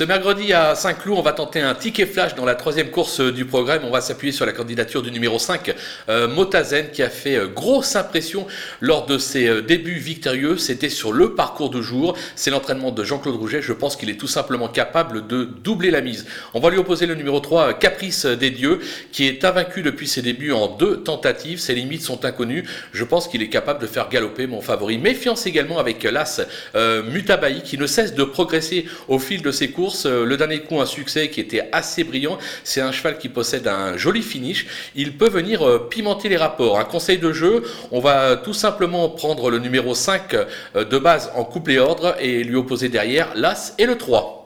Ce mercredi à Saint-Cloud, on va tenter un ticket flash dans la troisième course du programme. On va s'appuyer sur la candidature du numéro 5, euh, Motazen, qui a fait euh, grosse impression lors de ses euh, débuts victorieux. C'était sur le parcours du jour. C'est l'entraînement de Jean-Claude Rouget. Je pense qu'il est tout simplement capable de doubler la mise. On va lui opposer le numéro 3, Caprice des Dieux, qui est invaincu depuis ses débuts en deux tentatives. Ses limites sont inconnues. Je pense qu'il est capable de faire galoper mon favori. Méfiance également avec l'As Mutabaï, qui ne cesse de progresser au fil de ses courses euh, le dernier coup, un succès qui était assez brillant. C'est un cheval qui possède un joli finish. Il peut venir euh, pimenter les rapports. Un conseil de jeu, on va tout simplement prendre le numéro 5 euh, de base en couple et ordre et lui opposer derrière l'As et le 3.